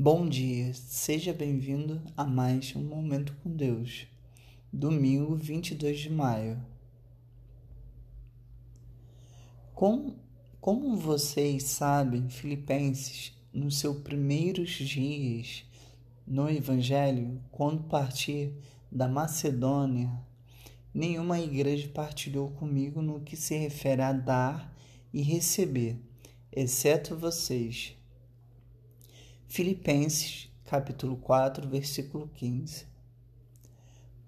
Bom dia, seja bem-vindo a mais um Momento com Deus. Domingo 22 de maio. Com, como vocês sabem, Filipenses, nos seus primeiros dias no Evangelho, quando partir da Macedônia, nenhuma igreja partilhou comigo no que se refere a dar e receber, exceto vocês Filipenses, capítulo 4, versículo 15.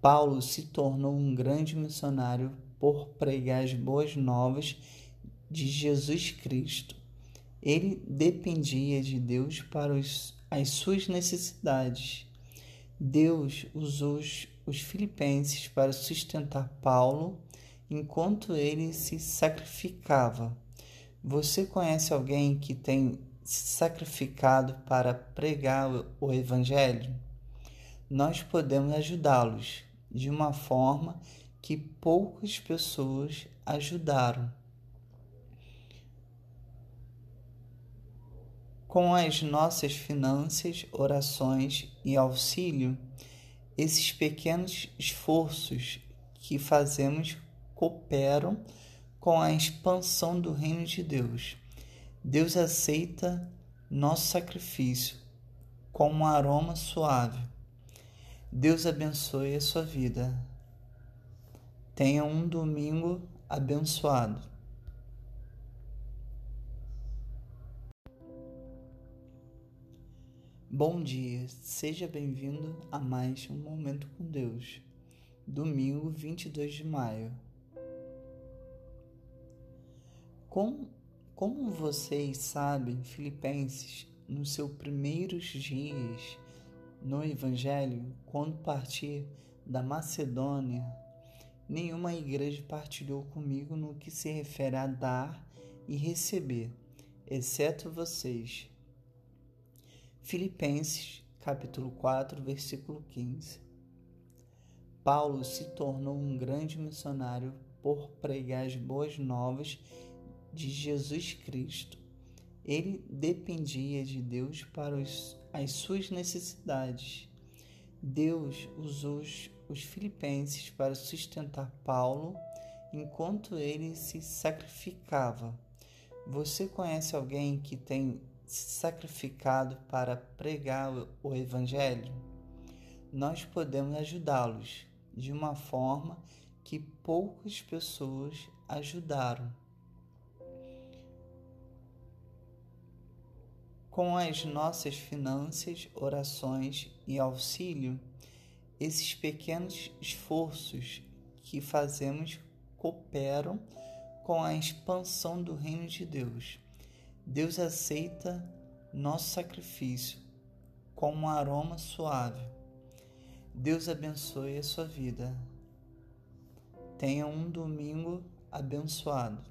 Paulo se tornou um grande missionário por pregar as boas novas de Jesus Cristo. Ele dependia de Deus para os, as suas necessidades. Deus usou os, os filipenses para sustentar Paulo enquanto ele se sacrificava. Você conhece alguém que tem sacrificado para pregar o Evangelho, nós podemos ajudá-los de uma forma que poucas pessoas ajudaram. Com as nossas finanças, orações e auxílio, esses pequenos esforços que fazemos cooperam com a expansão do reino de Deus. Deus aceita nosso sacrifício com um aroma suave. Deus abençoe a sua vida. Tenha um domingo abençoado. Bom dia, seja bem-vindo a mais um Momento com Deus. Domingo 22 de maio. Com como vocês sabem, Filipenses, nos seus primeiros dias no Evangelho, quando partir da Macedônia, nenhuma igreja partilhou comigo no que se refere a dar e receber, exceto vocês. Filipenses, capítulo 4, versículo 15. Paulo se tornou um grande missionário por pregar as boas novas de Jesus Cristo. Ele dependia de Deus para os, as suas necessidades. Deus usou os, os filipenses para sustentar Paulo enquanto ele se sacrificava. Você conhece alguém que tem se sacrificado para pregar o Evangelho? Nós podemos ajudá-los de uma forma que poucas pessoas ajudaram. Com as nossas finanças, orações e auxílio, esses pequenos esforços que fazemos cooperam com a expansão do reino de Deus. Deus aceita nosso sacrifício com um aroma suave. Deus abençoe a sua vida. Tenha um domingo abençoado.